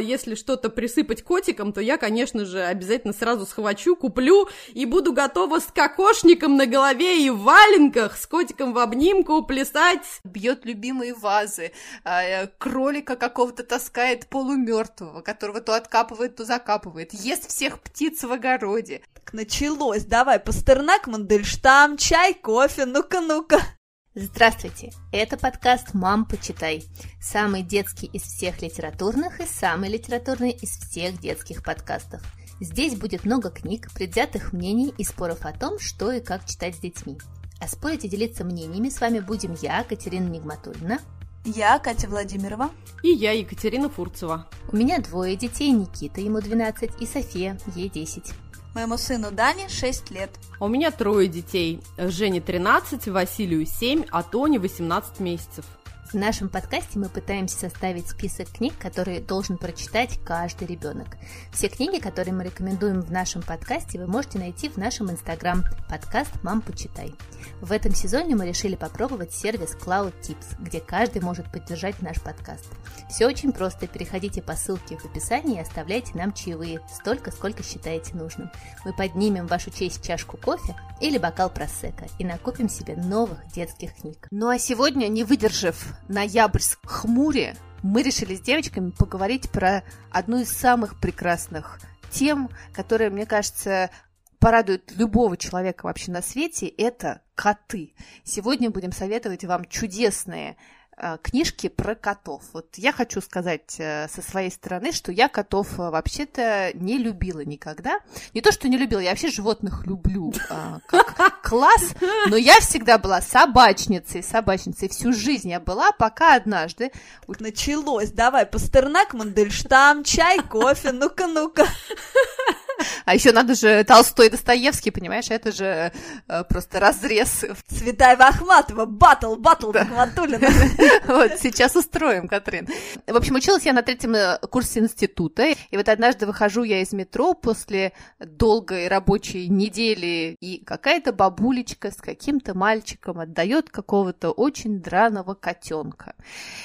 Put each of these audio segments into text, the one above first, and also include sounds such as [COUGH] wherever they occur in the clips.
Если что-то присыпать котиком, то я, конечно же, обязательно сразу схвачу, куплю и буду готова с кокошником на голове и в валенках, с котиком в обнимку плясать. Бьет любимые вазы, а, э, кролика какого-то таскает полумертвого, которого то откапывает, то закапывает, ест всех птиц в огороде. Так началось, давай, Пастернак, Мандельштам, чай, кофе, ну-ка, ну-ка. Здравствуйте! Это подкаст «Мам, почитай». Самый детский из всех литературных и самый литературный из всех детских подкастов. Здесь будет много книг, предвзятых мнений и споров о том, что и как читать с детьми. А спорить и делиться мнениями с вами будем я, Катерина Нигматульна. Я, Катя Владимирова. И я, Екатерина Фурцева. У меня двое детей, Никита, ему 12, и София, ей 10. Моему сыну Дане 6 лет. У меня трое детей. Жене 13, Василию 7, а Тоне 18 месяцев. В нашем подкасте мы пытаемся составить список книг, которые должен прочитать каждый ребенок. Все книги, которые мы рекомендуем в нашем подкасте, вы можете найти в нашем инстаграм подкаст «Мам, почитай». В этом сезоне мы решили попробовать сервис Cloud Tips, где каждый может поддержать наш подкаст. Все очень просто. Переходите по ссылке в описании и оставляйте нам чаевые, столько, сколько считаете нужным. Мы поднимем в вашу честь чашку кофе или бокал просека и накопим себе новых детских книг. Ну а сегодня, не выдержав ноябрьск хмуре, мы решили с девочками поговорить про одну из самых прекрасных тем, которая, мне кажется, порадует любого человека вообще на свете, это коты. Сегодня будем советовать вам чудесные книжки про котов. Вот я хочу сказать э, со своей стороны, что я котов э, вообще-то не любила никогда. Не то, что не любила, я вообще животных люблю [LAUGHS] как класс, но я всегда была собачницей, собачницей. Всю жизнь я была, пока однажды... Началось, давай, Пастернак, Мандельштам, чай, кофе, ну-ка, ну-ка. [LAUGHS] А еще надо же Толстой и Достоевский, понимаешь, это же э, просто разрез. Цветаева Ахматова, батл, батл, да. [LAUGHS] Вот, [LAUGHS] сейчас устроим, Катрин. В общем, училась я на третьем э, курсе института, и вот однажды выхожу я из метро после долгой рабочей недели, и какая-то бабулечка с каким-то мальчиком отдает какого-то очень драного котенка.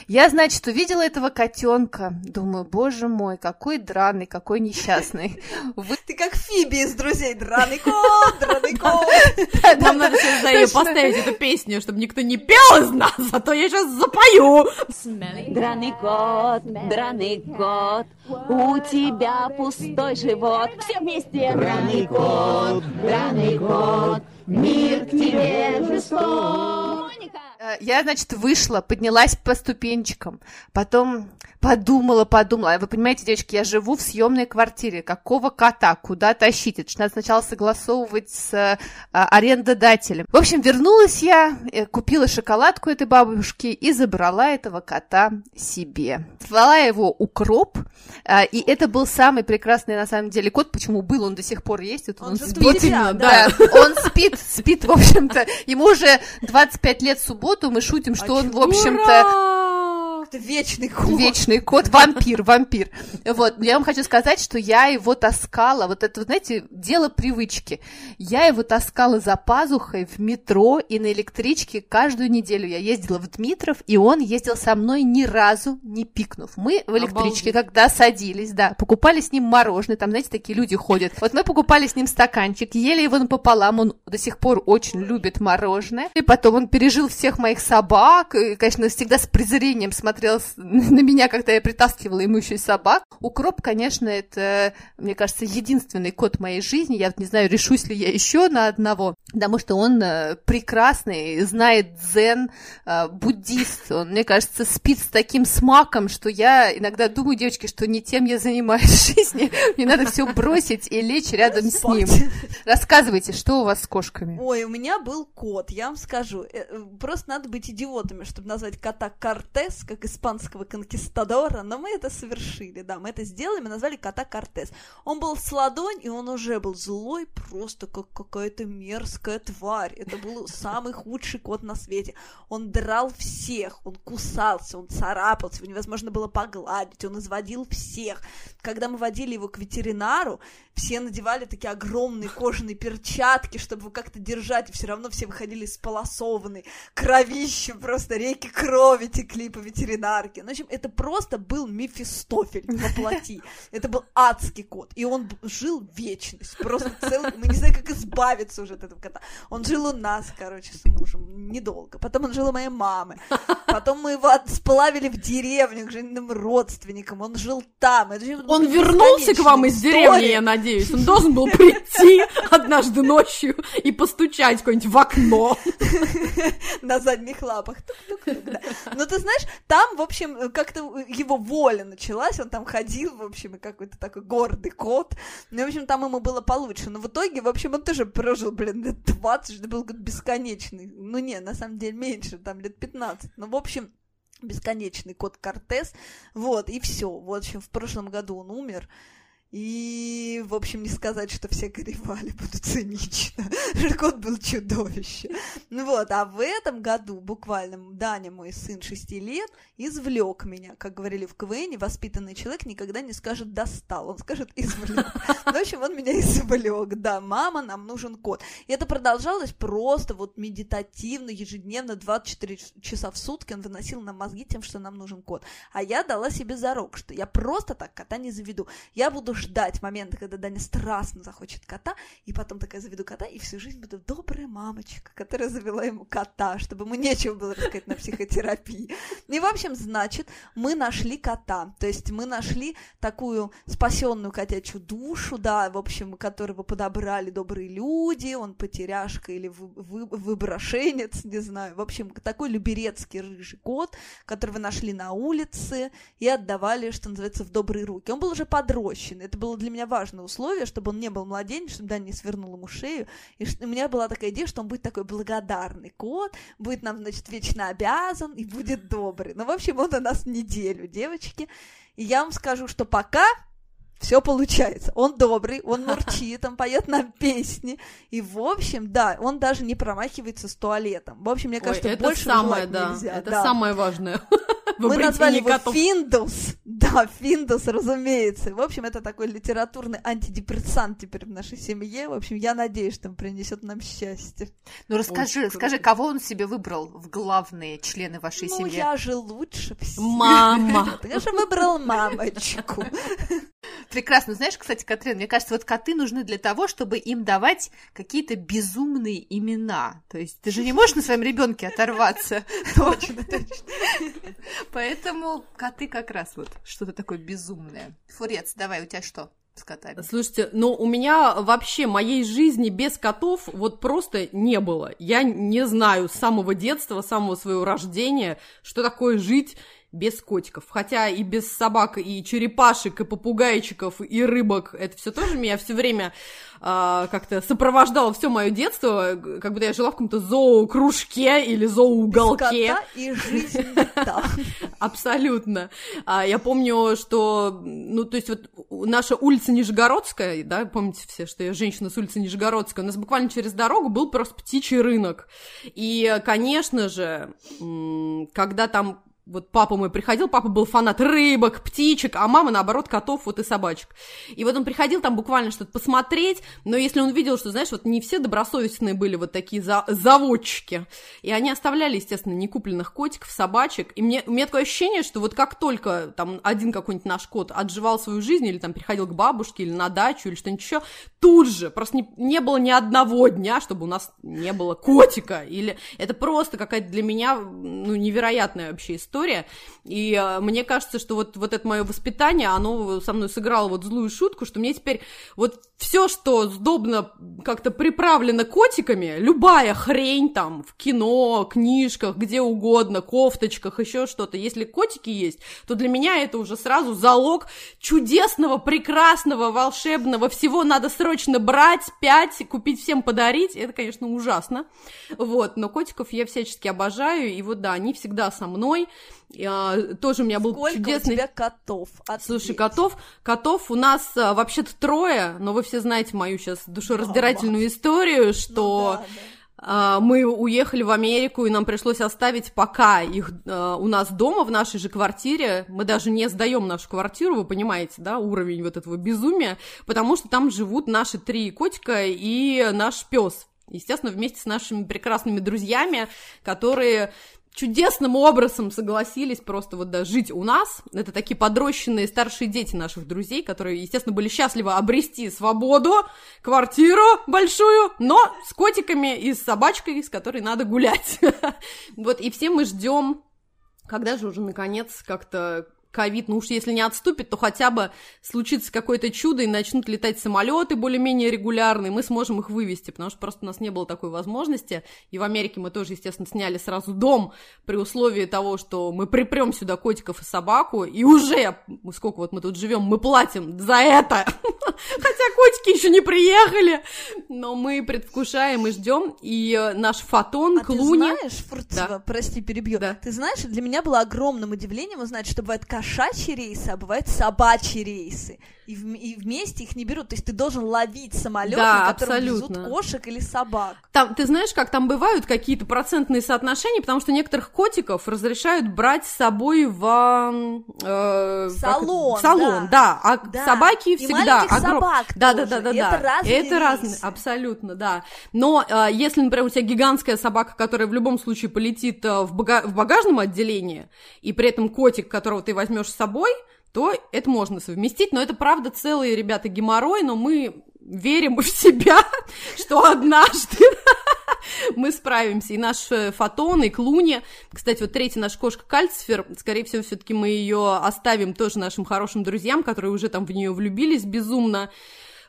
Я, значит, увидела этого котенка, думаю, боже мой, какой драный, какой несчастный. Вы [LAUGHS] ты как Фиби из друзей. Драный кот, драный кот. Нам надо сейчас поставить эту песню, чтобы никто не пел из нас, а то я сейчас запою. Драный кот, драный кот, у тебя пустой живот. Все вместе. Драный кот, драный кот, мир к тебе жесток. Э, я, значит, вышла, поднялась по ступенчикам, потом подумала, подумала. Вы понимаете, девочки, я живу в съемной квартире. Какого кота? Куда тащить? Это надо сначала согласовывать с а, арендодателем. В общем, вернулась я, э, купила шоколадку этой бабушки и забрала этого кота себе. Звала его Укроп, а, и это был самый прекрасный, на самом деле, кот. Почему был? Он до сих пор есть. Вот он, он спит. Да. да. Он спит, спит, в общем-то. Ему уже 25 лет в субботу. Мы шутим, что а он, в общем-то это вечный кот. Вечный кот, вампир, вампир. Вот, я вам хочу сказать, что я его таскала, вот это, знаете, дело привычки. Я его таскала за пазухой в метро и на электричке каждую неделю. Я ездила в Дмитров, и он ездил со мной ни разу не пикнув. Мы в электричке, Обалдеть. когда садились, да, покупали с ним мороженое, там, знаете, такие люди ходят. Вот мы покупали с ним стаканчик, ели его напополам, он до сих пор очень любит мороженое. И потом он пережил всех моих собак, и, конечно, всегда с презрением смотрел смотрел [LAUGHS] на меня, когда я притаскивала ему еще и собак. Укроп, конечно, это, мне кажется, единственный кот моей жизни. Я вот не знаю, решусь ли я еще на одного, потому что он э, прекрасный, знает дзен, э, буддист. Он, мне кажется, спит с таким смаком, что я иногда думаю, девочки, что не тем я занимаюсь в жизни. [LAUGHS] Мне надо все бросить и лечь рядом с ним. Рассказывайте, что у вас с кошками? Ой, у меня был кот, я вам скажу. Э, просто надо быть идиотами, чтобы назвать кота Кортес, как испанского конкистадора, но мы это совершили, да, мы это сделали, мы назвали кота Кортес. Он был с ладонь, и он уже был злой, просто как какая-то мерзкая тварь. Это был самый худший кот на свете. Он драл всех, он кусался, он царапался, его невозможно было погладить, он изводил всех. Когда мы водили его к ветеринару, все надевали такие огромные кожаные перчатки, чтобы его как-то держать, и все равно все выходили сполосованные, кровище, просто реки крови текли по ветеринару свинарки. Ну, в общем, это просто был Мефистофель во плоти. Это был адский кот. И он жил вечность. Просто целый... Мы не знаем, как избавиться уже от этого кота. Он жил у нас, короче, с мужем. Недолго. Потом он жил у моей мамы. Потом мы его сплавили в деревню к женным родственникам. Он жил там. Это он вернулся к вам из деревни, я надеюсь. Он должен был прийти однажды ночью и постучать куда-нибудь в окно. [LAUGHS] На задних лапах. Но ты знаешь, там, в общем, как-то его воля началась, он там ходил, в общем, и какой-то такой гордый кот. Ну, в общем, там ему было получше. Но в итоге, в общем, он тоже прожил, блин, лет 20, это был бесконечный. Ну, не, на самом деле меньше, там лет 15. Ну, в общем, бесконечный кот Кортес. Вот, и все. В общем, в прошлом году он умер. И, в общем, не сказать, что все горевали, [LAUGHS] буду цинично. Кот был чудовище. Ну вот, а в этом году буквально Даня, мой сын 6 лет, извлек меня. Как говорили в КВН, воспитанный человек никогда не скажет «достал», он скажет «извлек». Ну, в общем, он меня извлек. Да, мама, нам нужен кот. И это продолжалось просто вот медитативно, ежедневно, 24 часа в сутки он выносил нам мозги тем, что нам нужен кот. А я дала себе зарок, что я просто так кота не заведу. Я буду ждать момента, когда Даня страстно захочет кота, и потом такая заведу кота, и всю жизнь буду добрая мамочка, которая завела ему кота, чтобы ему нечего было рассказать на психотерапии. И, в общем, значит, мы нашли кота, то есть мы нашли такую спасенную котячью душу, да, в общем, которого подобрали добрые люди, он потеряшка или вы, вы, выброшенец, не знаю, в общем, такой люберецкий рыжий кот, которого нашли на улице и отдавали, что называется, в добрые руки. Он был уже подрощен, это было для меня важное условие, чтобы он не был младенец, чтобы Дани не свернул ему шею. И у меня была такая идея, что он будет такой благодарный кот, будет нам, значит, вечно обязан и будет добрый. Ну, в общем, он у нас неделю, девочки. И я вам скажу, что пока все получается. Он добрый, он [LAUGHS] мурчит, он поет нам песни. И, в общем, да, он даже не промахивается с туалетом. В общем, мне кажется, Ой, это больше самое, да, нельзя. Это да. самое важное. [LAUGHS] Мы назвали его котов. Финдус. Да, Финдус, разумеется. В общем, это такой литературный антидепрессант теперь в нашей семье. В общем, я надеюсь, что он принесет нам счастье. Ну расскажи, скажи, кого он себе выбрал в главные члены вашей ну, семьи? Ну, я же лучше всех. Мама. [LAUGHS] Я же выбрал мамочку. [LAUGHS] Прекрасно. Знаешь, кстати, Катрин, мне кажется, вот коты нужны для того, чтобы им давать какие-то безумные имена. То есть ты же не можешь на своем ребенке оторваться. [LAUGHS] Точно, точно. Поэтому коты как раз вот что-то такое безумное. Фурец, давай, у тебя что? с котами. Слушайте, ну у меня вообще моей жизни без котов вот просто не было. Я не знаю с самого детства, с самого своего рождения, что такое жить без котиков. Хотя и без собак, и черепашек, и попугайчиков, и рыбок, это все тоже меня все время а, как-то сопровождало все мое детство, как будто я жила в каком-то зоокружке или зооуголке. и жизнь [LAUGHS] Абсолютно. А, я помню, что, ну, то есть вот наша улица Нижегородская, да, помните все, что я женщина с улицы Нижегородская, у нас буквально через дорогу был просто птичий рынок. И, конечно же, когда там вот папа мой приходил, папа был фанат рыбок, птичек, а мама, наоборот, котов вот и собачек. И вот он приходил там буквально что-то посмотреть, но если он видел, что, знаешь, вот не все добросовестные были вот такие за заводчики, и они оставляли, естественно, некупленных котиков, собачек, и мне, у меня такое ощущение, что вот как только там один какой-нибудь наш кот отживал свою жизнь, или там приходил к бабушке, или на дачу, или что-нибудь еще, тут же, просто не, не было ни одного дня, чтобы у нас не было котика, или это просто какая-то для меня, ну, невероятная вообще история, история. И э, мне кажется, что вот, вот это мое воспитание, оно со мной сыграло вот злую шутку, что мне теперь вот все, что сдобно как-то приправлено котиками, любая хрень там в кино, книжках, где угодно, кофточках, еще что-то, если котики есть, то для меня это уже сразу залог чудесного, прекрасного, волшебного, всего надо срочно брать, пять, купить всем подарить, это, конечно, ужасно, вот, но котиков я всячески обожаю, и вот да, они всегда со мной, а, тоже у меня был Сколько чудесный... у тебя котов? Ответь. Слушай, котов, котов у нас а, вообще-то трое, но вы все знаете мою сейчас душераздирательную Мама. историю, что... Ну, да, да мы уехали в Америку, и нам пришлось оставить пока их uh, у нас дома, в нашей же квартире. Мы даже не сдаем нашу квартиру, вы понимаете, да, уровень вот этого безумия, потому что там живут наши три котика и наш пес. Естественно, вместе с нашими прекрасными друзьями, которые чудесным образом согласились просто вот да, жить у нас. Это такие подрощенные старшие дети наших друзей, которые, естественно, были счастливы обрести свободу, квартиру большую, но с котиками и с собачкой, с которой надо гулять. [LAUGHS] Вот, и все мы ждем когда же уже, наконец, как-то ковид, ну уж если не отступит, то хотя бы случится какое-то чудо и начнут летать самолеты более-менее регулярные, мы сможем их вывести, потому что просто у нас не было такой возможности. И в Америке мы тоже, естественно, сняли сразу дом при условии того, что мы припрем сюда котиков и собаку, и уже, сколько вот мы тут живем, мы платим за это. [LAUGHS] Хотя котики еще не приехали, но мы предвкушаем и ждем. И наш фотон, а Клуни... ты знаешь, Фурцева, да. прости, перебью, да. ты знаешь, для меня было огромным удивлением узнать, что бывает кошачьи рейсы, а бывают собачьи рейсы. И, в, и вместе их не берут. То есть ты должен ловить самолет, да, на котором абсолютно. везут кошек или собак. Там, ты знаешь, как там бывают какие-то процентные соотношения, потому что некоторых котиков разрешают брать с собой в э, салон. Как, в салон, да. да. А да. собаки и всегда. Огром... собак да, да, да, да, да. Это разные. Это разные, абсолютно, да. Но э, если, например, у тебя гигантская собака, которая в любом случае полетит э, в, бага... в багажном отделении, и при этом котик, которого ты возьмешь с собой, то это можно совместить, но это правда целые, ребята, геморрой, но мы верим [LAUGHS] в себя, что однажды [LAUGHS] мы справимся. И наш э, Фотон, и Клуни, кстати, вот третья наша кошка Кальцифер, скорее всего, все-таки мы ее оставим тоже нашим хорошим друзьям, которые уже там в нее влюбились безумно.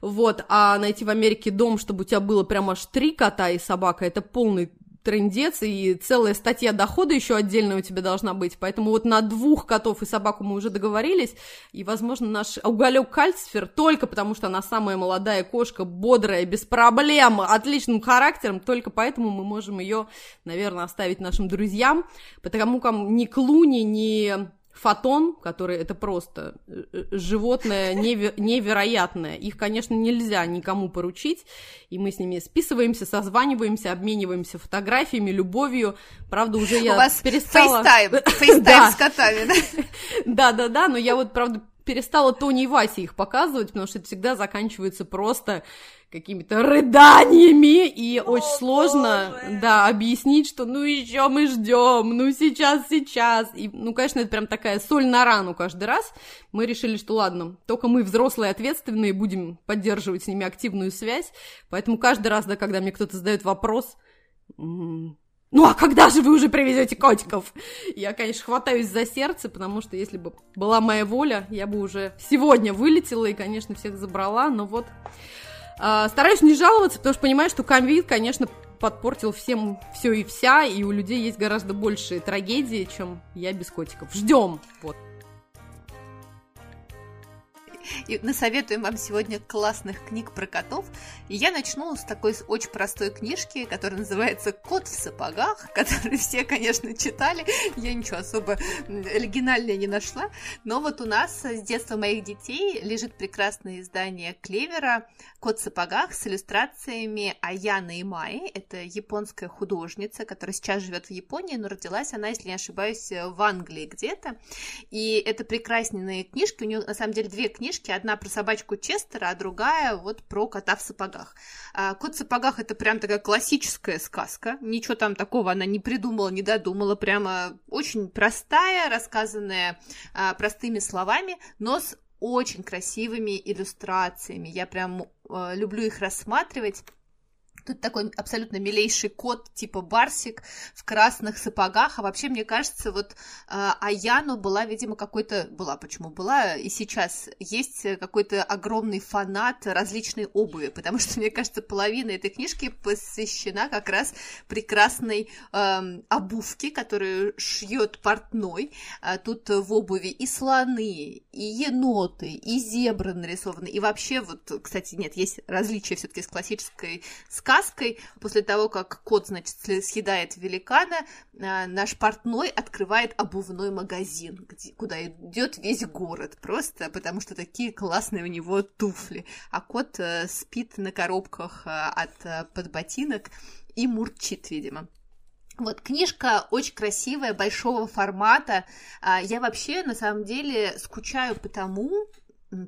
Вот, а найти в Америке дом, чтобы у тебя было прям аж три кота и собака, это полный трендец, и целая статья дохода еще отдельная у тебя должна быть. Поэтому вот на двух котов и собаку мы уже договорились, и, возможно, наш уголек кальцифер только потому, что она самая молодая кошка, бодрая, без проблем, отличным характером, только поэтому мы можем ее, наверное, оставить нашим друзьям, потому как ни Клуни, ни Фотон, который это просто э, э, животное неверо- невероятное. Их, конечно, нельзя никому поручить, и мы с ними списываемся, созваниваемся, обмениваемся фотографиями, любовью. Правда, уже я У вас перестала... FaceTime, [LAUGHS] FaceTime с котами, да? [LAUGHS] Да-да-да, но я вот, правда, перестала Тони и Васе их показывать, потому что это всегда заканчивается просто какими-то рыданиями, и О, очень сложно, боже. да, объяснить, что ну еще мы ждем, ну сейчас, сейчас. И, ну, конечно, это прям такая соль на рану каждый раз. Мы решили, что ладно, только мы взрослые, ответственные, будем поддерживать с ними активную связь. Поэтому каждый раз, да, когда мне кто-то задает вопрос, ну а когда же вы уже привезете котиков? Я, конечно, хватаюсь за сердце, потому что если бы была моя воля, я бы уже сегодня вылетела и, конечно, всех забрала, но вот стараюсь не жаловаться, потому что понимаю, что ковид, конечно, подпортил всем все и вся, и у людей есть гораздо больше трагедии, чем я без котиков. Ждем, вот. И насоветуем вам сегодня классных книг про котов. И я начну с такой очень простой книжки, которая называется «Кот в сапогах», [LAUGHS] которую все, конечно, читали. Я ничего особо оригинального не нашла. Но вот у нас с детства моих детей лежит прекрасное издание Клевера «Кот в сапогах» с иллюстрациями Аяны и Майи. Это японская художница, которая сейчас живет в Японии, но родилась она, если не ошибаюсь, в Англии где-то. И это прекрасные книжки. У нее, на самом деле, две книжки книжки. Одна про собачку Честера, а другая вот про кота в сапогах. А, Кот в сапогах это прям такая классическая сказка. Ничего там такого она не придумала, не додумала. Прямо очень простая, рассказанная а, простыми словами, но с очень красивыми иллюстрациями. Я прям а, люблю их рассматривать. Тут такой абсолютно милейший кот, типа Барсик, в красных сапогах. А вообще, мне кажется, вот э, Аяну была, видимо, какой-то... Была, почему была, и сейчас есть какой-то огромный фанат различной обуви, потому что, мне кажется, половина этой книжки посвящена как раз прекрасной э, обувке, которую шьет портной. А тут в обуви и слоны, и еноты, и зебры нарисованы. И вообще, вот, кстати, нет, есть различия все-таки с классической сказкой, сказкой. После того, как кот, значит, съедает великана, а, наш портной открывает обувной магазин, где, куда идет весь город. Просто потому что такие классные у него туфли. А кот э, спит на коробках э, от э, подботинок и мурчит, видимо. Вот, книжка очень красивая, большого формата. А, я вообще, на самом деле, скучаю по тому,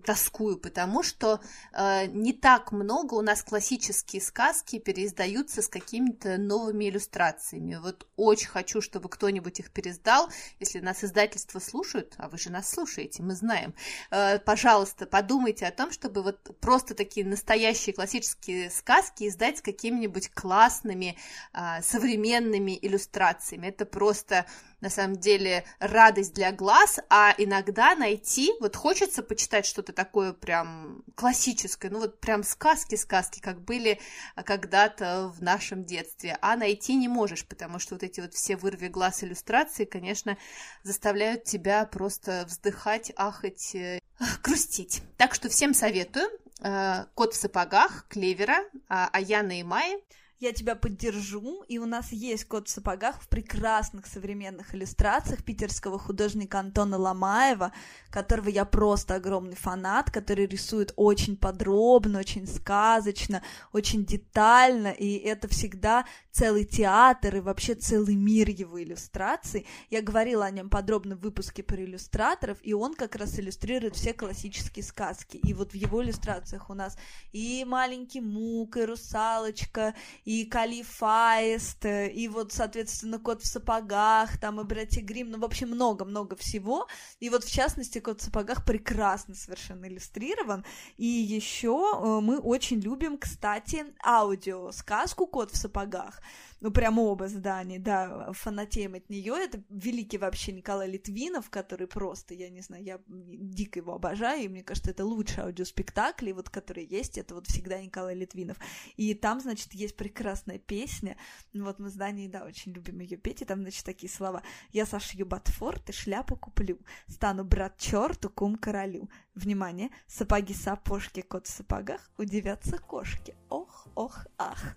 тоскую, потому что э, не так много у нас классические сказки переиздаются с какими-то новыми иллюстрациями. Вот очень хочу, чтобы кто-нибудь их переиздал. Если нас издательство слушают, а вы же нас слушаете, мы знаем, э, пожалуйста, подумайте о том, чтобы вот просто такие настоящие классические сказки издать с какими-нибудь классными э, современными иллюстрациями. Это просто на самом деле радость для глаз, а иногда найти, вот хочется почитать что-то такое прям классическое, ну вот прям сказки-сказки, как были когда-то в нашем детстве, а найти не можешь, потому что вот эти вот все вырви глаз иллюстрации, конечно, заставляют тебя просто вздыхать, ахать, э, грустить. Так что всем советую. Э, Кот в сапогах, Клевера, а, Аяна и Майи я тебя поддержу, и у нас есть кот в сапогах в прекрасных современных иллюстрациях питерского художника Антона Ломаева, которого я просто огромный фанат, который рисует очень подробно, очень сказочно, очень детально, и это всегда целый театр и вообще целый мир его иллюстраций. Я говорила о нем подробно в выпуске про иллюстраторов, и он как раз иллюстрирует все классические сказки. И вот в его иллюстрациях у нас и маленький Мук, и русалочка, и Калифаест, и вот, соответственно, Кот в сапогах, там и Братья Грим, ну, в общем, много-много всего. И вот, в частности, Кот в сапогах прекрасно совершенно иллюстрирован. И еще э, мы очень любим, кстати, аудиосказку Кот в сапогах ну, прям оба здания, да, фанатеем от нее. Это великий вообще Николай Литвинов, который просто, я не знаю, я дико его обожаю, и мне кажется, это лучший аудиоспектакль, вот, которые есть, это вот всегда Николай Литвинов. И там, значит, есть прекрасная песня, вот мы здание, да, очень любим ее петь, и там, значит, такие слова. «Я сошью ботфорт и шляпу куплю, стану брат черту, кум королю». Внимание, сапоги-сапожки, кот в сапогах, удивятся кошки. Ох, ох, ах.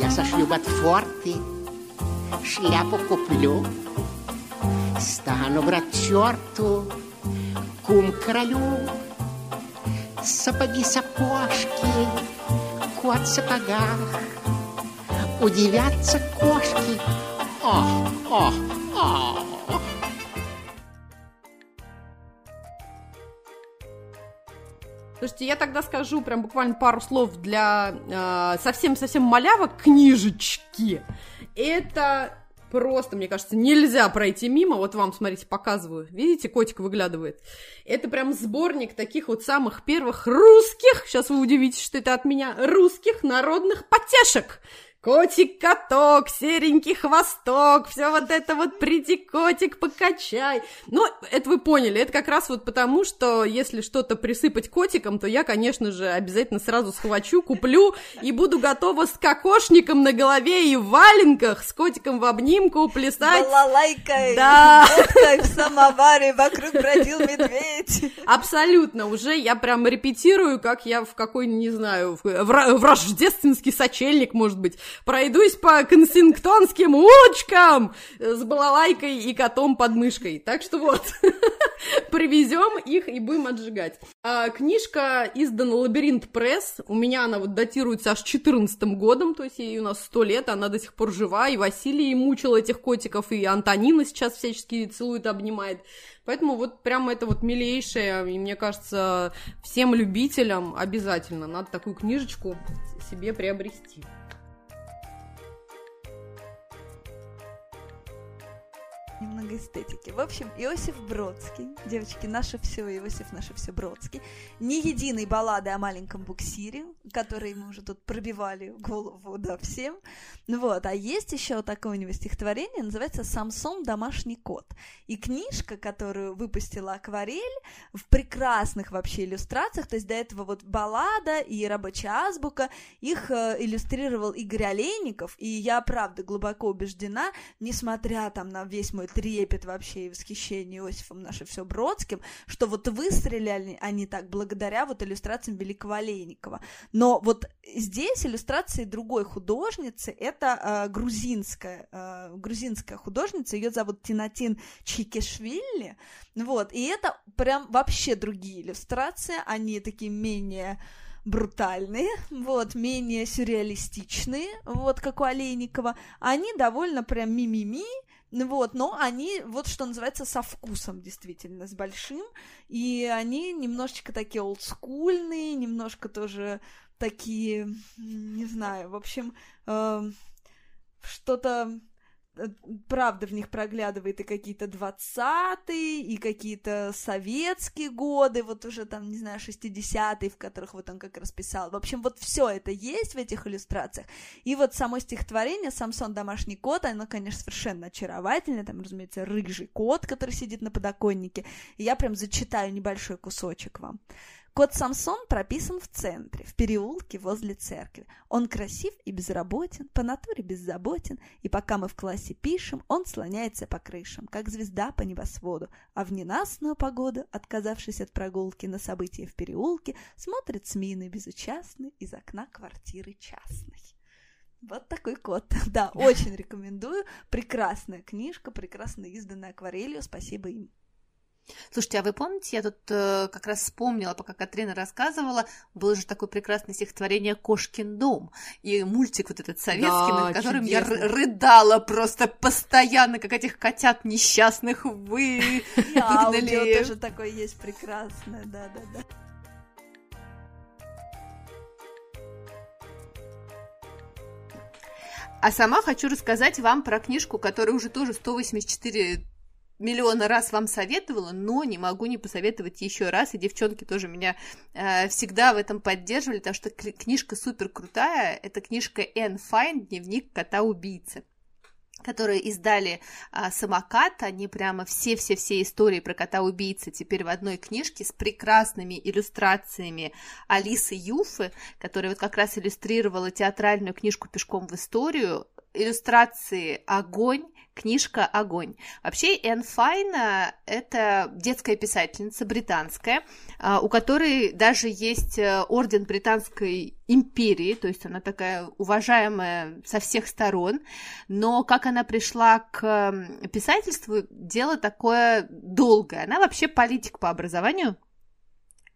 Я сошью ботфорты, шляпу куплю, Стану брат черту, кум королю. Сапоги-сапожки, кот в сапогах, Удивятся кошки. Ох, ох, ох. Слушайте, я тогда скажу прям буквально пару слов для э, совсем-совсем малявок книжечки. Это просто, мне кажется, нельзя пройти мимо. Вот вам, смотрите, показываю. Видите, котик выглядывает. Это прям сборник таких вот самых первых русских, сейчас вы удивитесь, что это от меня, русских народных потешек. Котик-каток, серенький хвосток, все вот это вот приди, котик, покачай. Ну, это вы поняли, это как раз вот потому, что если что-то присыпать котиком, то я, конечно же, обязательно сразу схвачу, куплю и буду готова с кокошником на голове и в валенках, с котиком в обнимку плясать. Балалайкой, да. водкой в самоваре, вокруг бродил медведь. Абсолютно, уже я прям репетирую, как я в какой, не знаю, в, в рождественский сочельник, может быть, пройдусь по консингтонским улочкам с балалайкой и котом под мышкой. Так что вот, [LAUGHS] привезем их и будем отжигать. А, книжка издана Лабиринт Пресс. У меня она вот датируется аж 14 годом, то есть ей у нас 100 лет, она до сих пор жива, и Василий мучил этих котиков, и Антонина сейчас всячески целует, обнимает. Поэтому вот прямо это вот милейшее, и мне кажется, всем любителям обязательно надо такую книжечку себе приобрести. Немного эстетики. В общем, Иосиф Бродский, девочки, наше все, Иосиф наше все Бродский, не единой баллады о маленьком буксире, которые мы уже тут пробивали голову, да, всем. Вот, а есть еще такое у него стихотворение, называется «Самсон. Домашний кот». И книжка, которую выпустила Акварель, в прекрасных вообще иллюстрациях, то есть до этого вот баллада и рабочая азбука, их э, иллюстрировал Игорь Олейников, и я, правда, глубоко убеждена, несмотря там на весь мой трепет вообще и восхищение Иосифом наше все Бродским, что вот выстреляли они так благодаря вот иллюстрациям Великого Олейникова. Но вот здесь иллюстрации другой художницы, это э, грузинская, э, грузинская художница, ее зовут Тинатин Чикешвили, вот, и это прям вообще другие иллюстрации, они такие менее брутальные, вот, менее сюрреалистичные, вот, как у Олейникова, они довольно прям мимими, вот, но они, вот что называется, со вкусом, действительно, с большим, и они немножечко такие олдскульные, немножко тоже такие, не знаю, в общем, э, что-то правда, в них проглядывает и какие-то двадцатые, и какие-то советские годы, вот уже там, не знаю, 60-е, в которых вот он как раз писал. В общем, вот все это есть в этих иллюстрациях. И вот само стихотворение «Самсон домашний кот», оно, конечно, совершенно очаровательное, там, разумеется, рыжий кот, который сидит на подоконнике, и я прям зачитаю небольшой кусочек вам. Кот Самсон прописан в центре, в переулке возле церкви. Он красив и безработен, по натуре беззаботен, и пока мы в классе пишем, он слоняется по крышам, как звезда по небосводу, а в ненастную погоду, отказавшись от прогулки на события в переулке, смотрит с миной безучастной из окна квартиры частной. Вот такой кот. [LAUGHS] Да, очень рекомендую. Прекрасная книжка, прекрасно изданная акварелью. Спасибо им. Слушайте, а вы помните, я тут э, как раз вспомнила, пока Катрина рассказывала, было же такое прекрасное стихотворение «Кошкин дом», и мультик вот этот советский, да, над которым чудесно. я рыдала просто постоянно, как этих котят несчастных вы [LAUGHS] выгнали. тоже такое есть прекрасное, да-да-да. А сама хочу рассказать вам про книжку, которая уже тоже 184 миллиона раз вам советовала, но не могу не посоветовать еще раз, и девчонки тоже меня э, всегда в этом поддерживали, потому что книжка супер крутая, это книжка Энн Файн «Дневник кота-убийцы» которые издали а, самокат, они прямо все-все-все истории про кота-убийцы теперь в одной книжке с прекрасными иллюстрациями Алисы Юфы, которая вот как раз иллюстрировала театральную книжку «Пешком в историю», иллюстрации «Огонь», книжка «Огонь». Вообще, Энн Файна – это детская писательница британская, а, у которой даже есть э, орден Британской империи, то есть она такая уважаемая со всех сторон, но как она пришла к писательству, дело такое долгое. Она вообще политик по образованию,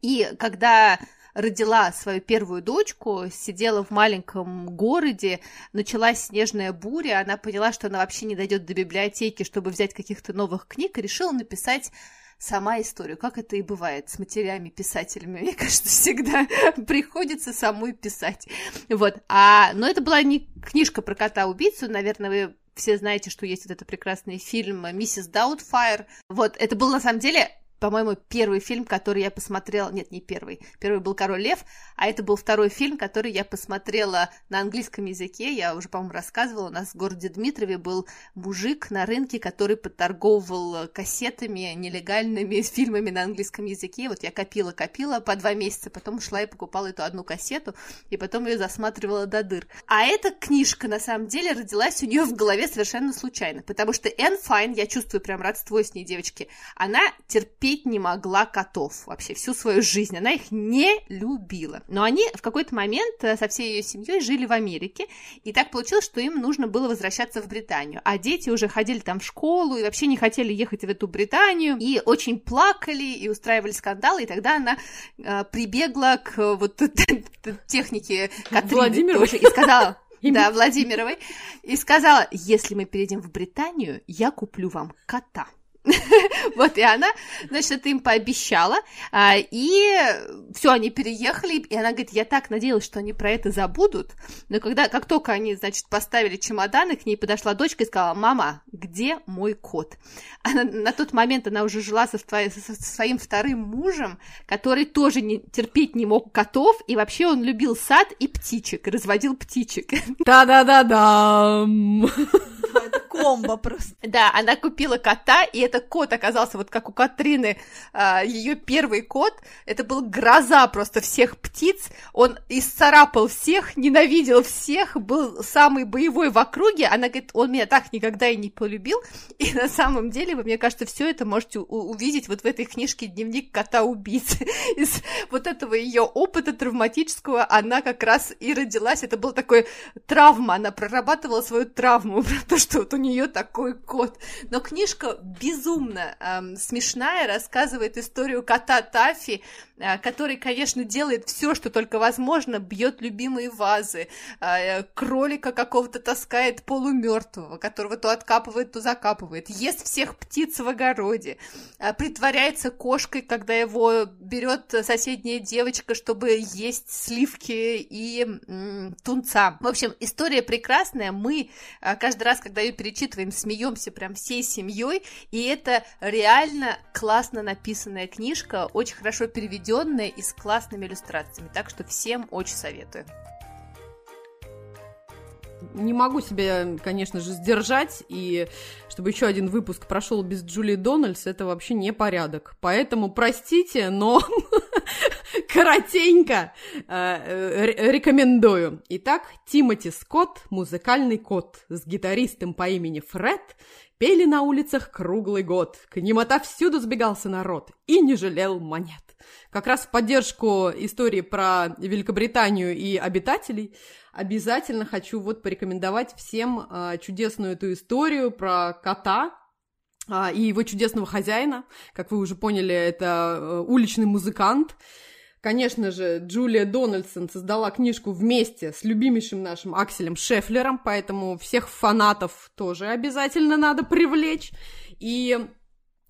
и когда родила свою первую дочку, сидела в маленьком городе, началась снежная буря, она поняла, что она вообще не дойдет до библиотеки, чтобы взять каких-то новых книг, и решила написать сама историю, как это и бывает с матерями-писателями. Мне кажется, всегда [LAUGHS] приходится самой писать. Вот. А, но это была не книжка про кота-убийцу, наверное, вы все знаете, что есть вот этот прекрасный фильм «Миссис Даутфайр». Вот, это был на самом деле по-моему, первый фильм, который я посмотрела... Нет, не первый. Первый был «Король лев», а это был второй фильм, который я посмотрела на английском языке. Я уже, по-моему, рассказывала. У нас в городе Дмитрове был мужик на рынке, который подторговывал кассетами нелегальными [LAUGHS] фильмами на английском языке. Вот я копила-копила по два месяца, потом шла и покупала эту одну кассету, и потом ее засматривала до дыр. А эта книжка, на самом деле, родилась у нее в голове совершенно случайно, потому что Энн Файн, я чувствую прям родство с ней, девочки, она терпеть терпеть не могла котов вообще всю свою жизнь. Она их не любила. Но они в какой-то момент э, со всей ее семьей жили в Америке, и так получилось, что им нужно было возвращаться в Британию. А дети уже ходили там в школу и вообще не хотели ехать в эту Британию, и очень плакали, и устраивали скандалы, и тогда она э, прибегла к вот технике Катрины тоже и сказала... [LAUGHS] Да, Владимировой. И сказала, если мы перейдем в Британию, я куплю вам кота. [LAUGHS] вот, и она, значит, это им пообещала, а, и все, они переехали, и она говорит, я так надеялась, что они про это забудут, но когда, как только они, значит, поставили чемоданы, к ней подошла дочка и сказала, мама, где мой кот? Она, на тот момент она уже жила со, со своим вторым мужем, который тоже не, терпеть не мог котов, и вообще он любил сад и птичек, разводил птичек. Да-да-да-да! [LAUGHS] Это комбо просто. Да, она купила кота, и этот кот оказался вот как у Катрины, а, ее первый кот, это был гроза просто всех птиц, он исцарапал всех, ненавидел всех, был самый боевой в округе, она говорит, он меня так никогда и не полюбил, и на самом деле, вы, мне кажется, все это можете увидеть вот в этой книжке «Дневник кота-убийцы». [LAUGHS] Из вот этого ее опыта травматического она как раз и родилась, это был такой травма, она прорабатывала свою травму, [LAUGHS] то, [LAUGHS] что вот у нее такой кот. Но книжка безумно эм, смешная, рассказывает историю кота Тафи, который, конечно, делает все, что только возможно, бьет любимые вазы, э, кролика какого-то таскает полумертвого, которого то откапывает, то закапывает, ест всех птиц в огороде, э, притворяется кошкой, когда его берет соседняя девочка, чтобы есть сливки и тунца. В общем, история прекрасная. Мы э, каждый раз, когда ее перечитываем, смеемся прям всей семьей, и это реально классно написанная книжка, очень хорошо переведенная и с классными иллюстрациями. Так что всем очень советую не могу себя, конечно же, сдержать, и чтобы еще один выпуск прошел без Джулии Дональдс, это вообще не порядок. Поэтому простите, но [LAUGHS] коротенько э, рекомендую. Итак, Тимоти Скотт, музыкальный кот, с гитаристом по имени Фред, пели на улицах круглый год. К ним отовсюду сбегался народ и не жалел монет. Как раз в поддержку истории про Великобританию и обитателей – обязательно хочу вот порекомендовать всем а, чудесную эту историю про кота, а, и его чудесного хозяина. Как вы уже поняли, это э, уличный музыкант. Конечно же, Джулия Дональдсон создала книжку вместе с любимейшим нашим Акселем Шефлером, поэтому всех фанатов тоже обязательно надо привлечь. И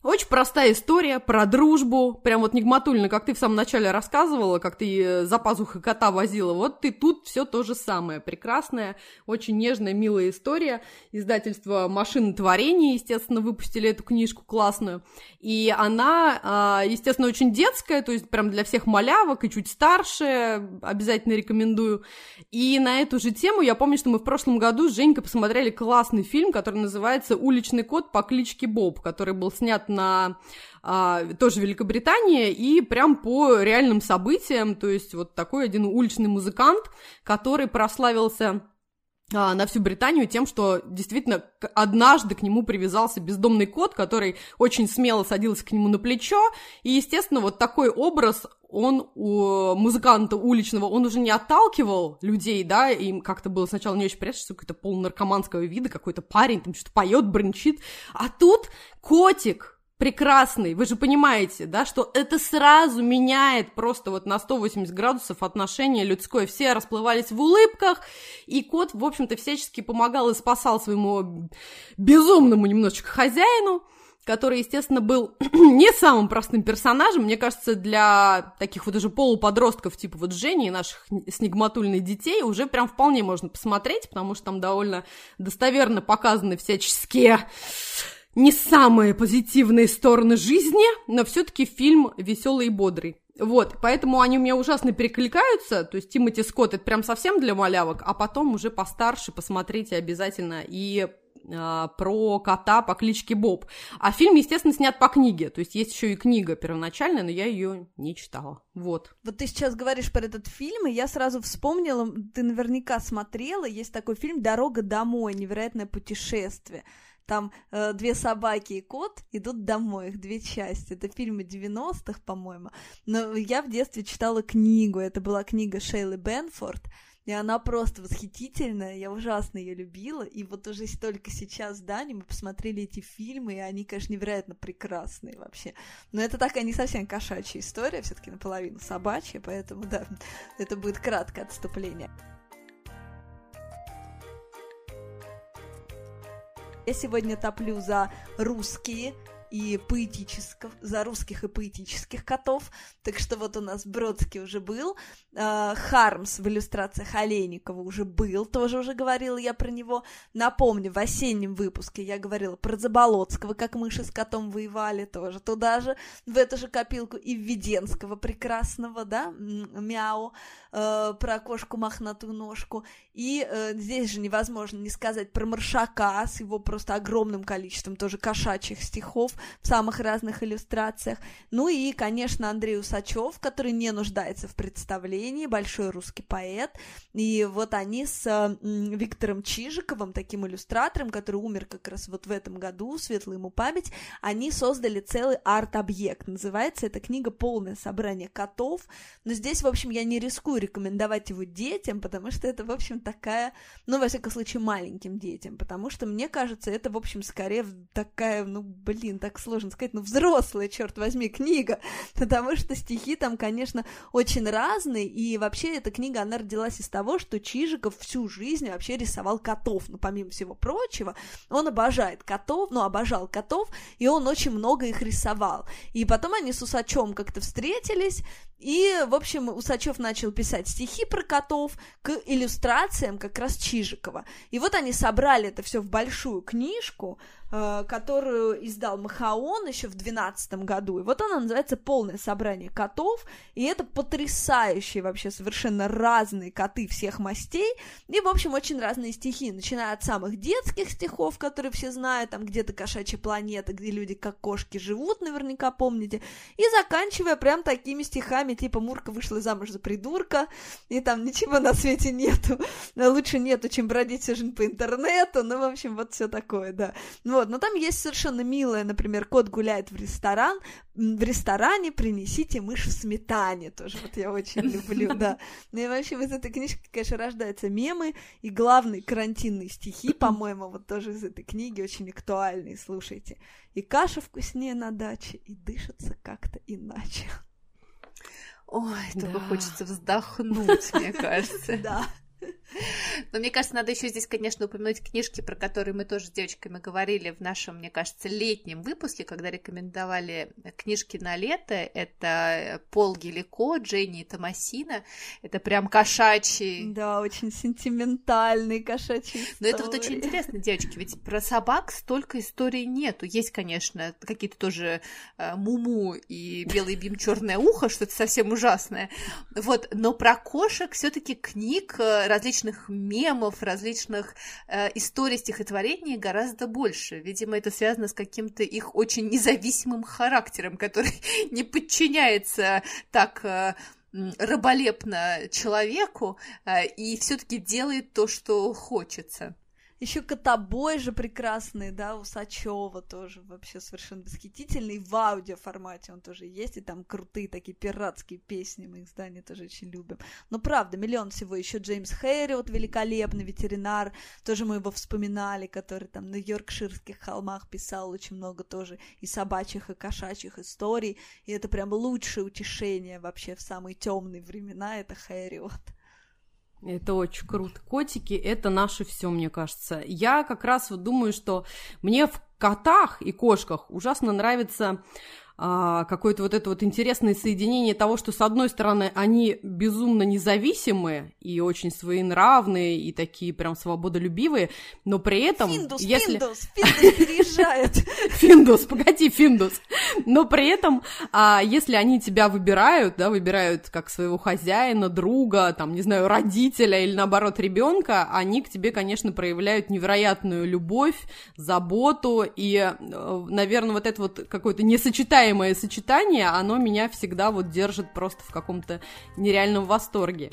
очень простая история про дружбу, прям вот Нигматульна, как ты в самом начале рассказывала, как ты э, за пазухой кота возила, вот ты тут все то же самое, прекрасная, очень нежная, милая история, издательство «Машины творения», естественно, выпустили эту книжку классную, и она, а, естественно, очень детская, то есть прям для всех малявок и чуть старше, обязательно рекомендую, и на эту же тему я помню, что мы в прошлом году с Женькой посмотрели классный фильм, который называется «Уличный кот по кличке Боб», который был снят на а, тоже Великобритании, и прям по реальным событиям, то есть вот такой один уличный музыкант, который прославился а, на всю Британию тем, что действительно однажды к нему привязался бездомный кот, который очень смело садился к нему на плечо, и, естественно, вот такой образ он у музыканта уличного, он уже не отталкивал людей, да, им как-то было сначала не очень приятно, что какой-то полунаркоманского вида, какой-то парень там что-то поет, брончит, а тут котик, прекрасный, вы же понимаете, да, что это сразу меняет просто вот на 180 градусов отношение людское. Все расплывались в улыбках, и кот, в общем-то, всячески помогал и спасал своему безумному немножечко хозяину, который, естественно, был [CLEARS THROAT] не самым простым персонажем. Мне кажется, для таких вот уже полуподростков, типа вот Жени и наших снегматульных детей, уже прям вполне можно посмотреть, потому что там довольно достоверно показаны всяческие не самые позитивные стороны жизни, но все-таки фильм веселый и бодрый. Вот, поэтому они у меня ужасно перекликаются, то есть Тимоти Скотт это прям совсем для малявок, а потом уже постарше посмотрите обязательно и э, про кота по кличке Боб. А фильм, естественно, снят по книге, то есть есть еще и книга первоначальная, но я ее не читала. Вот. Вот ты сейчас говоришь про этот фильм, и я сразу вспомнила, ты наверняка смотрела, есть такой фильм «Дорога домой. Невероятное путешествие». Там э, две собаки и кот идут домой, их две части. Это фильмы 90-х, по-моему. Но я в детстве читала книгу, это была книга Шейлы Бенфорд, и она просто восхитительная, я ужасно ее любила, и вот уже только сейчас Даней мы посмотрели эти фильмы, и они, конечно, невероятно прекрасные вообще. Но это такая не совсем кошачья история, все таки наполовину собачья, поэтому, да, это будет краткое отступление. Я сегодня топлю за русские и поэтических, за русских и поэтических котов. Так что вот у нас Бродский уже был, э, Хармс в иллюстрациях Олейникова уже был, тоже уже говорила я про него. Напомню, в осеннем выпуске я говорила про Заболоцкого, как мыши с котом воевали, тоже туда же, в эту же копилку, и Введенского прекрасного, да, Мяу, э, про кошку мохнатую ножку. И э, здесь же невозможно не сказать про Маршака с его просто огромным количеством тоже кошачьих стихов, в самых разных иллюстрациях. Ну и, конечно, Андрей Усачев, который не нуждается в представлении, большой русский поэт. И вот они с Виктором Чижиковым, таким иллюстратором, который умер как раз вот в этом году, светлая ему память, они создали целый арт-объект. Называется эта книга «Полное собрание котов». Но здесь, в общем, я не рискую рекомендовать его детям, потому что это, в общем, такая, ну, во всяком случае, маленьким детям, потому что, мне кажется, это, в общем, скорее такая, ну, блин, так сложно сказать, ну, взрослая, черт возьми, книга, [LAUGHS] потому что стихи там, конечно, очень разные, и вообще эта книга, она родилась из того, что Чижиков всю жизнь вообще рисовал котов, ну, помимо всего прочего, он обожает котов, ну, обожал котов, и он очень много их рисовал. И потом они с Усачом как-то встретились, и, в общем, Усачев начал писать стихи про котов к иллюстрациям как раз Чижикова. И вот они собрали это все в большую книжку, которую издал Махаон еще в 2012 году. И вот она называется «Полное собрание котов», и это потрясающие вообще совершенно разные коты всех мастей, и, в общем, очень разные стихи, начиная от самых детских стихов, которые все знают, там где-то кошачья планета, где люди как кошки живут, наверняка помните, и заканчивая прям такими стихами, типа «Мурка вышла замуж за придурка», и там ничего на свете нету, лучше нету, чем бродить всю жизнь по интернету, ну, в общем, вот все такое, да. Ну, вот, но там есть совершенно милое, например, кот гуляет в ресторан, в ресторане принесите мышь в сметане, тоже вот я очень люблю, да. Ну и вообще из этой книжки, конечно, рождаются мемы, и главные карантинные стихи, [CLEARS THROAT] по-моему, вот тоже из этой книги очень актуальные, слушайте. И каша вкуснее на даче, и дышится как-то иначе. Ой, только хочется вздохнуть, мне кажется. [LAUGHS] Да. Но мне кажется, надо еще здесь, конечно, упомянуть книжки, про которые мы тоже с девочками говорили в нашем, мне кажется, летнем выпуске, когда рекомендовали книжки на лето. Это Пол Гелико, Дженни и Томасина. Это прям кошачий. Да, очень сентиментальный кошачий Но это вот очень интересно, девочки, ведь про собак столько историй нету. Есть, конечно, какие-то тоже э, Муму и Белый Бим Черное ухо, что-то совсем ужасное. Вот, но про кошек все-таки книг э, различных мемов, различных э, историй, стихотворений гораздо больше. Видимо, это связано с каким-то их очень независимым характером, который [LAUGHS] не подчиняется так э, раболепно человеку э, и все-таки делает то, что хочется. Еще Котобой же прекрасный, да, у Сачева тоже вообще совершенно восхитительный. В аудиоформате он тоже есть, и там крутые такие пиратские песни, мы их здание тоже очень любим. Но правда, миллион всего. Еще Джеймс Хэри, вот великолепный ветеринар, тоже мы его вспоминали, который там на Йоркширских холмах писал очень много тоже и собачьих, и кошачьих историй. И это прям лучшее утешение вообще в самые темные времена, это Хэри вот. Это очень круто. Котики — это наше все, мне кажется. Я как раз вот думаю, что мне в котах и кошках ужасно нравится а, какое-то вот это вот интересное соединение того, что, с одной стороны, они безумно независимые и очень своенравные, и такие прям свободолюбивые, но при этом... Финдус, если... Финдус, Финдус переезжает. [LAUGHS] Финдус, погоди, Финдус. Но при этом, а, если они тебя выбирают, да, выбирают как своего хозяина, друга, там, не знаю, родителя или, наоборот, ребенка, они к тебе, конечно, проявляют невероятную любовь, заботу, и, э, наверное, вот это вот какое-то несочетание несочетаемое сочетание, оно меня всегда вот держит просто в каком-то нереальном восторге.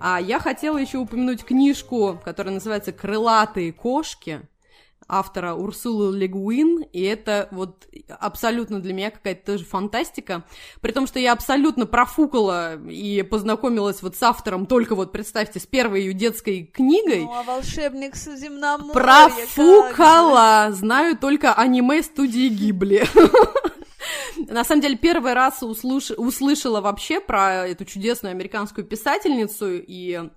А я хотела еще упомянуть книжку, которая называется «Крылатые кошки» автора Урсулы Легуин, и это вот абсолютно для меня какая-то тоже фантастика, при том, что я абсолютно профукала и познакомилась вот с автором только вот, представьте, с первой ее детской книгой. Ну, а волшебник Суземноморья, Профукала! Знаю только аниме студии Гибли. [LAUGHS] На самом деле, первый раз услыш... услышала вообще про эту чудесную американскую писательницу и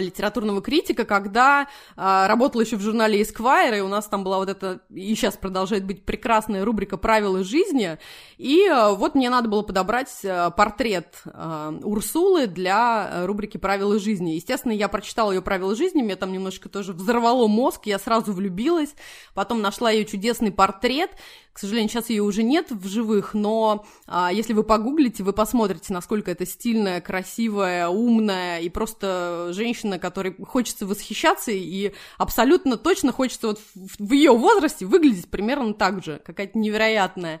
литературного критика, когда а, работала еще в журнале Esquire, и у нас там была вот эта, и сейчас продолжает быть прекрасная рубрика «Правила жизни», и а, вот мне надо было подобрать а, портрет а, Урсулы для рубрики «Правила жизни». Естественно, я прочитала ее «Правила жизни», мне там немножко тоже взорвало мозг, я сразу влюбилась, потом нашла ее чудесный портрет, к сожалению, сейчас ее уже нет в живых, но а, если вы погуглите, вы посмотрите, насколько это стильная, красивая, умная и просто женщина женщина, которой хочется восхищаться, и абсолютно точно хочется вот в, ее возрасте выглядеть примерно так же, какая-то невероятная.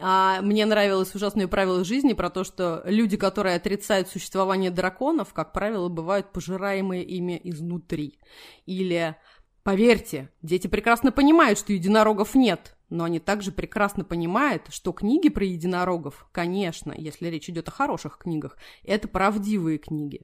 А мне нравилось ужасное правило жизни про то, что люди, которые отрицают существование драконов, как правило, бывают пожираемые ими изнутри. Или, поверьте, дети прекрасно понимают, что единорогов нет, но они также прекрасно понимают, что книги про единорогов, конечно, если речь идет о хороших книгах, это правдивые книги.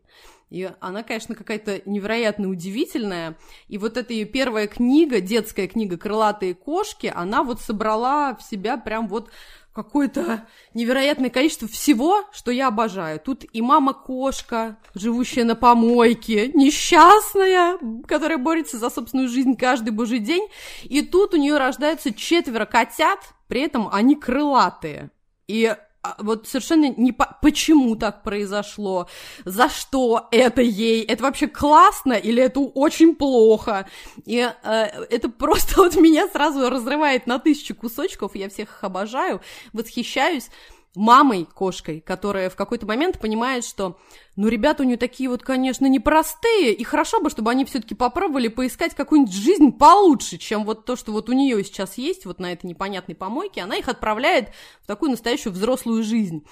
И она, конечно, какая-то невероятно удивительная. И вот эта ее первая книга, детская книга «Крылатые кошки», она вот собрала в себя прям вот какое-то невероятное количество всего, что я обожаю. Тут и мама-кошка, живущая на помойке, несчастная, которая борется за собственную жизнь каждый божий день. И тут у нее рождаются четверо котят, при этом они крылатые. И вот совершенно не по... почему так произошло, за что это ей, это вообще классно или это очень плохо, и э, это просто [LAUGHS] вот меня сразу разрывает на тысячу кусочков, я всех их обожаю, восхищаюсь, мамой кошкой, которая в какой-то момент понимает, что, ну, ребята у нее такие вот, конечно, непростые, и хорошо бы, чтобы они все-таки попробовали поискать какую-нибудь жизнь получше, чем вот то, что вот у нее сейчас есть, вот на этой непонятной помойке, она их отправляет в такую настоящую взрослую жизнь.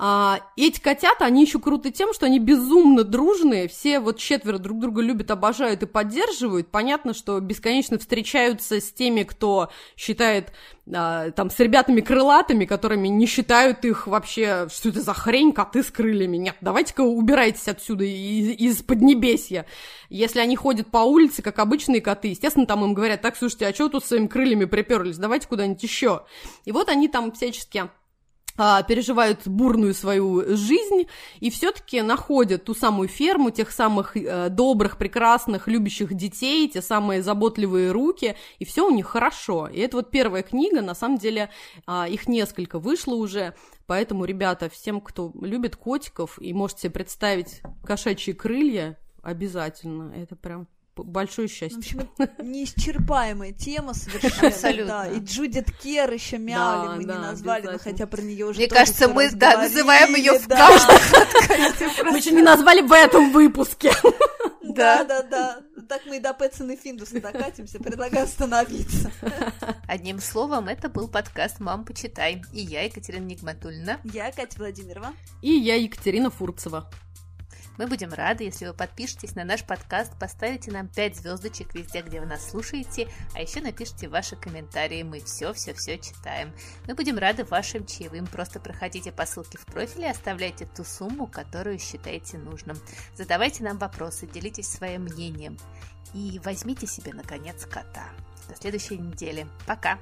А, эти котята, они еще круты тем, что они безумно дружные, все вот четверо друг друга любят, обожают и поддерживают. Понятно, что бесконечно встречаются с теми, кто считает а, там с ребятами крылатыми, которыми не считают их вообще, что это за хрень, коты с крыльями. Нет, давайте-ка убирайтесь отсюда из, из Поднебесья. Если они ходят по улице, как обычные коты, естественно, там им говорят, так, слушайте, а что тут с своими крыльями приперлись, давайте куда-нибудь еще. И вот они там всячески переживают бурную свою жизнь и все-таки находят ту самую ферму, тех самых э, добрых, прекрасных, любящих детей, те самые заботливые руки, и все у них хорошо. И это вот первая книга, на самом деле э, их несколько вышло уже, поэтому, ребята, всем, кто любит котиков и можете представить кошачьи крылья, обязательно, это прям большое счастье. В общем, [LAUGHS] неисчерпаемая тема совершенно. Абсолютно. Да. И Джудит Кер еще мяли Да, мы да, не назвали, но хотя про нее уже Мне кажется, мы да, называем ее в каждом [LAUGHS] Мы еще не назвали в этом выпуске. [LAUGHS] Да, да, да. Так мы и до Пэтсона Финдуса докатимся. Предлагаю остановиться. Одним словом, это был подкаст «Мам, почитай». И я, Екатерина Нигматульна. Я Катя Владимирова. И я Екатерина Фурцева. Мы будем рады, если вы подпишетесь на наш подкаст, поставите нам 5 звездочек везде, где вы нас слушаете, а еще напишите ваши комментарии, мы все-все-все читаем. Мы будем рады вашим чаевым, просто проходите по ссылке в профиле оставляйте ту сумму, которую считаете нужным. Задавайте нам вопросы, делитесь своим мнением и возьмите себе, наконец, кота. До следующей недели. Пока!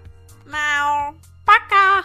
Мяу. Пока!